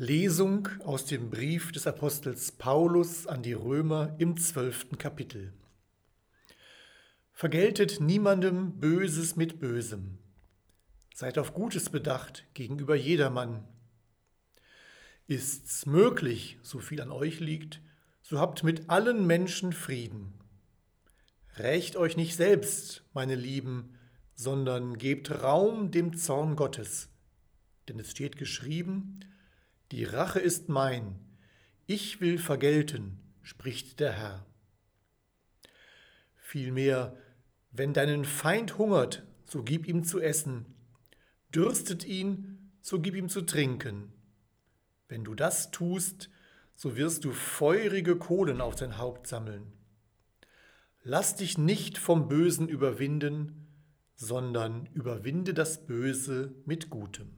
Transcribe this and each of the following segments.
Lesung aus dem Brief des Apostels Paulus an die Römer im zwölften Kapitel. Vergeltet niemandem Böses mit Bösem. Seid auf Gutes bedacht gegenüber jedermann. Ist's möglich, so viel an euch liegt, so habt mit allen Menschen Frieden. Rächt euch nicht selbst, meine Lieben, sondern gebt Raum dem Zorn Gottes. Denn es steht geschrieben, die Rache ist mein, ich will vergelten, spricht der Herr. Vielmehr, wenn deinen Feind hungert, so gib ihm zu essen, dürstet ihn, so gib ihm zu trinken. Wenn du das tust, so wirst du feurige Kohlen auf dein Haupt sammeln. Lass dich nicht vom Bösen überwinden, sondern überwinde das Böse mit Gutem.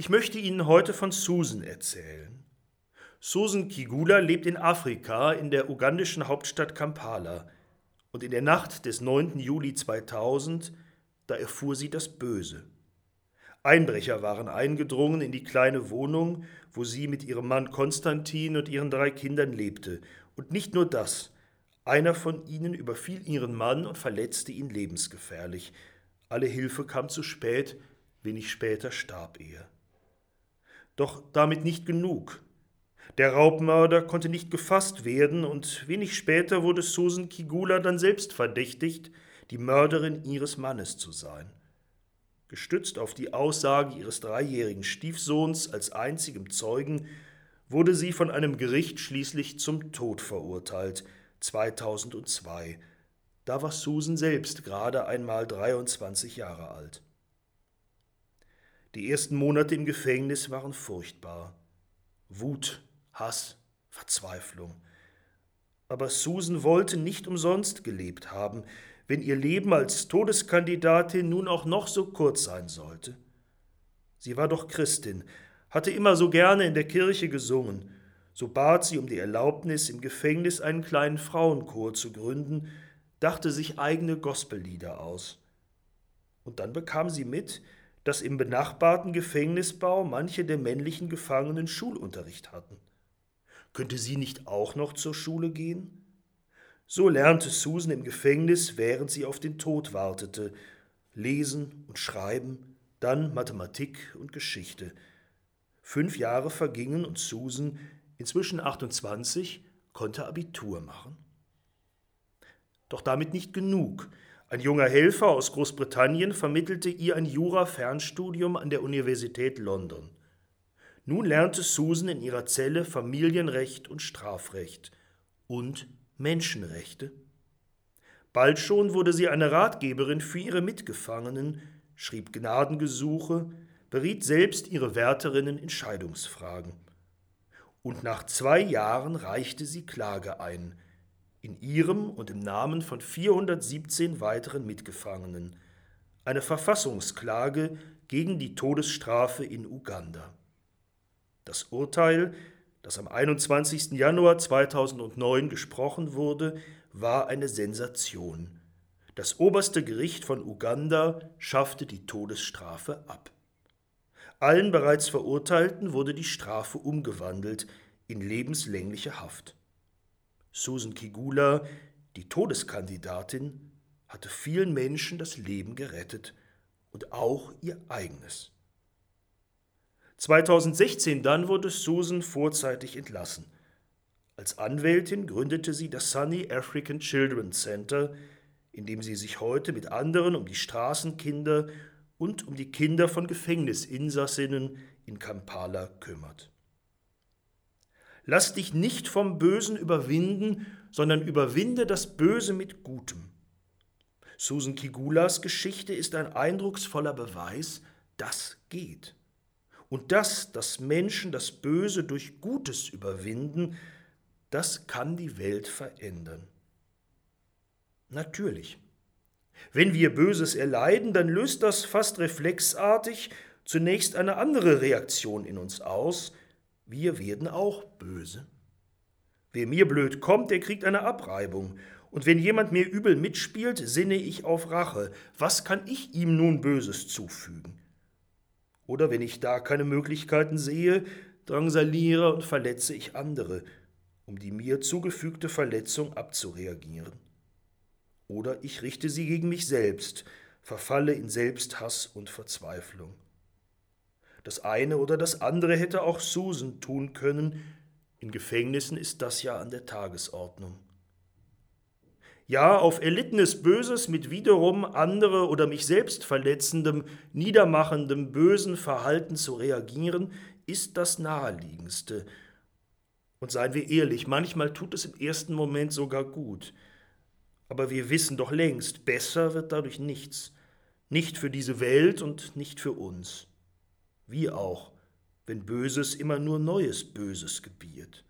Ich möchte Ihnen heute von Susan erzählen. Susan Kigula lebt in Afrika in der ugandischen Hauptstadt Kampala. Und in der Nacht des 9. Juli 2000, da erfuhr sie das Böse. Einbrecher waren eingedrungen in die kleine Wohnung, wo sie mit ihrem Mann Konstantin und ihren drei Kindern lebte. Und nicht nur das. Einer von ihnen überfiel ihren Mann und verletzte ihn lebensgefährlich. Alle Hilfe kam zu spät, wenig später starb er. Doch damit nicht genug. Der Raubmörder konnte nicht gefasst werden und wenig später wurde Susan Kigula dann selbst verdächtigt, die Mörderin ihres Mannes zu sein. Gestützt auf die Aussage ihres dreijährigen Stiefsohns als einzigem Zeugen wurde sie von einem Gericht schließlich zum Tod verurteilt, 2002. Da war Susan selbst gerade einmal 23 Jahre alt. Die ersten Monate im Gefängnis waren furchtbar. Wut, Hass, Verzweiflung. Aber Susan wollte nicht umsonst gelebt haben, wenn ihr Leben als Todeskandidatin nun auch noch so kurz sein sollte. Sie war doch Christin, hatte immer so gerne in der Kirche gesungen, so bat sie um die Erlaubnis, im Gefängnis einen kleinen Frauenchor zu gründen, dachte sich eigene Gospellieder aus. Und dann bekam sie mit, dass im benachbarten Gefängnisbau manche der männlichen Gefangenen Schulunterricht hatten. Könnte sie nicht auch noch zur Schule gehen? So lernte Susan im Gefängnis, während sie auf den Tod wartete, lesen und schreiben, dann Mathematik und Geschichte. Fünf Jahre vergingen und Susan, inzwischen 28, konnte Abitur machen. Doch damit nicht genug. Ein junger Helfer aus Großbritannien vermittelte ihr ein Jura-Fernstudium an der Universität London. Nun lernte Susan in ihrer Zelle Familienrecht und Strafrecht und Menschenrechte. Bald schon wurde sie eine Ratgeberin für ihre Mitgefangenen, schrieb Gnadengesuche, beriet selbst ihre Wärterinnen in Scheidungsfragen. Und nach zwei Jahren reichte sie Klage ein – in ihrem und im Namen von 417 weiteren Mitgefangenen eine Verfassungsklage gegen die Todesstrafe in Uganda. Das Urteil, das am 21. Januar 2009 gesprochen wurde, war eine Sensation. Das oberste Gericht von Uganda schaffte die Todesstrafe ab. Allen bereits Verurteilten wurde die Strafe umgewandelt in lebenslängliche Haft. Susan Kigula, die Todeskandidatin, hatte vielen Menschen das Leben gerettet und auch ihr eigenes. 2016 dann wurde Susan vorzeitig entlassen. Als Anwältin gründete sie das Sunny African Children's Center, in dem sie sich heute mit anderen um die Straßenkinder und um die Kinder von Gefängnisinsassinnen in Kampala kümmert. Lass dich nicht vom Bösen überwinden, sondern überwinde das Böse mit Gutem. Susan Kigulas Geschichte ist ein eindrucksvoller Beweis, das geht. Und das, dass Menschen das Böse durch Gutes überwinden, das kann die Welt verändern. Natürlich. Wenn wir Böses erleiden, dann löst das fast reflexartig zunächst eine andere Reaktion in uns aus. Wir werden auch böse. Wer mir blöd kommt, der kriegt eine Abreibung. Und wenn jemand mir übel mitspielt, sinne ich auf Rache. Was kann ich ihm nun Böses zufügen? Oder wenn ich da keine Möglichkeiten sehe, drangsaliere und verletze ich andere, um die mir zugefügte Verletzung abzureagieren. Oder ich richte sie gegen mich selbst, verfalle in Selbsthass und Verzweiflung. Das eine oder das andere hätte auch Susan tun können, in Gefängnissen ist das ja an der Tagesordnung. Ja, auf erlittenes Böses mit wiederum andere oder mich selbst verletzendem, niedermachendem, bösen Verhalten zu reagieren, ist das naheliegendste. Und seien wir ehrlich, manchmal tut es im ersten Moment sogar gut. Aber wir wissen doch längst, besser wird dadurch nichts. Nicht für diese Welt und nicht für uns. Wie auch, wenn Böses immer nur neues Böses gebiert.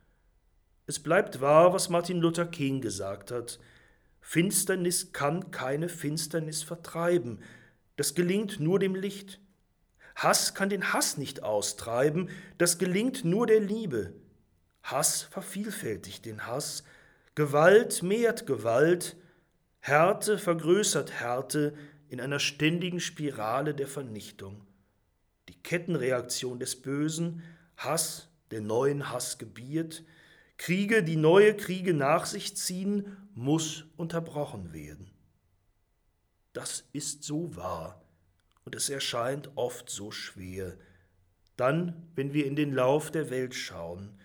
Es bleibt wahr, was Martin Luther King gesagt hat. Finsternis kann keine Finsternis vertreiben. Das gelingt nur dem Licht. Hass kann den Hass nicht austreiben. Das gelingt nur der Liebe. Hass vervielfältigt den Hass. Gewalt mehrt Gewalt. Härte vergrößert Härte in einer ständigen Spirale der Vernichtung. Kettenreaktion des Bösen, Hass, der neuen Hass gebiert, Kriege, die neue Kriege nach sich ziehen, muss unterbrochen werden. Das ist so wahr und es erscheint oft so schwer. Dann, wenn wir in den Lauf der Welt schauen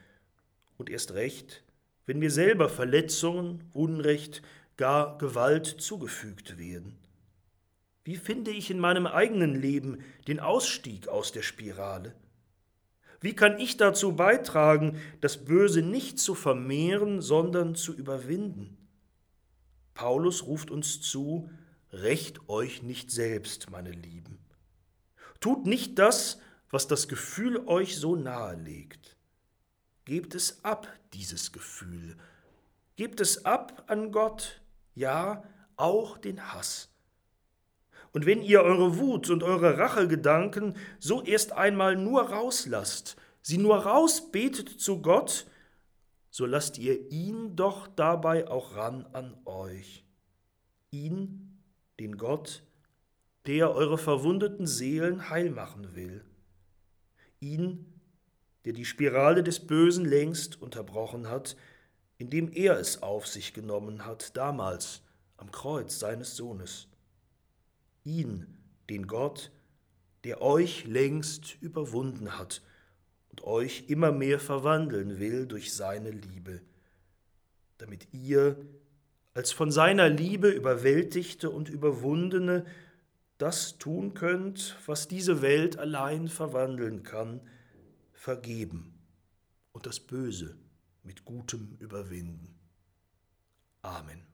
und erst recht, wenn mir selber Verletzungen, Unrecht, gar Gewalt zugefügt werden? Wie finde ich in meinem eigenen Leben den Ausstieg aus der Spirale? Wie kann ich dazu beitragen, das Böse nicht zu vermehren, sondern zu überwinden? Paulus ruft uns zu, Rächt euch nicht selbst, meine Lieben. Tut nicht das, was das Gefühl euch so nahe legt. Gebt es ab, dieses Gefühl. Gebt es ab an Gott, ja auch den Hass. Und wenn ihr eure Wut und eure Rachegedanken so erst einmal nur rauslasst, sie nur rausbetet zu Gott, so lasst ihr ihn doch dabei auch ran an euch. Ihn, den Gott, der eure verwundeten Seelen heil machen will. Ihn, der die Spirale des Bösen längst unterbrochen hat, indem er es auf sich genommen hat, damals am Kreuz seines Sohnes. Ihn, den Gott, der euch längst überwunden hat und euch immer mehr verwandeln will durch seine Liebe, damit ihr als von seiner Liebe überwältigte und überwundene das tun könnt, was diese Welt allein verwandeln kann, vergeben und das Böse mit Gutem überwinden. Amen.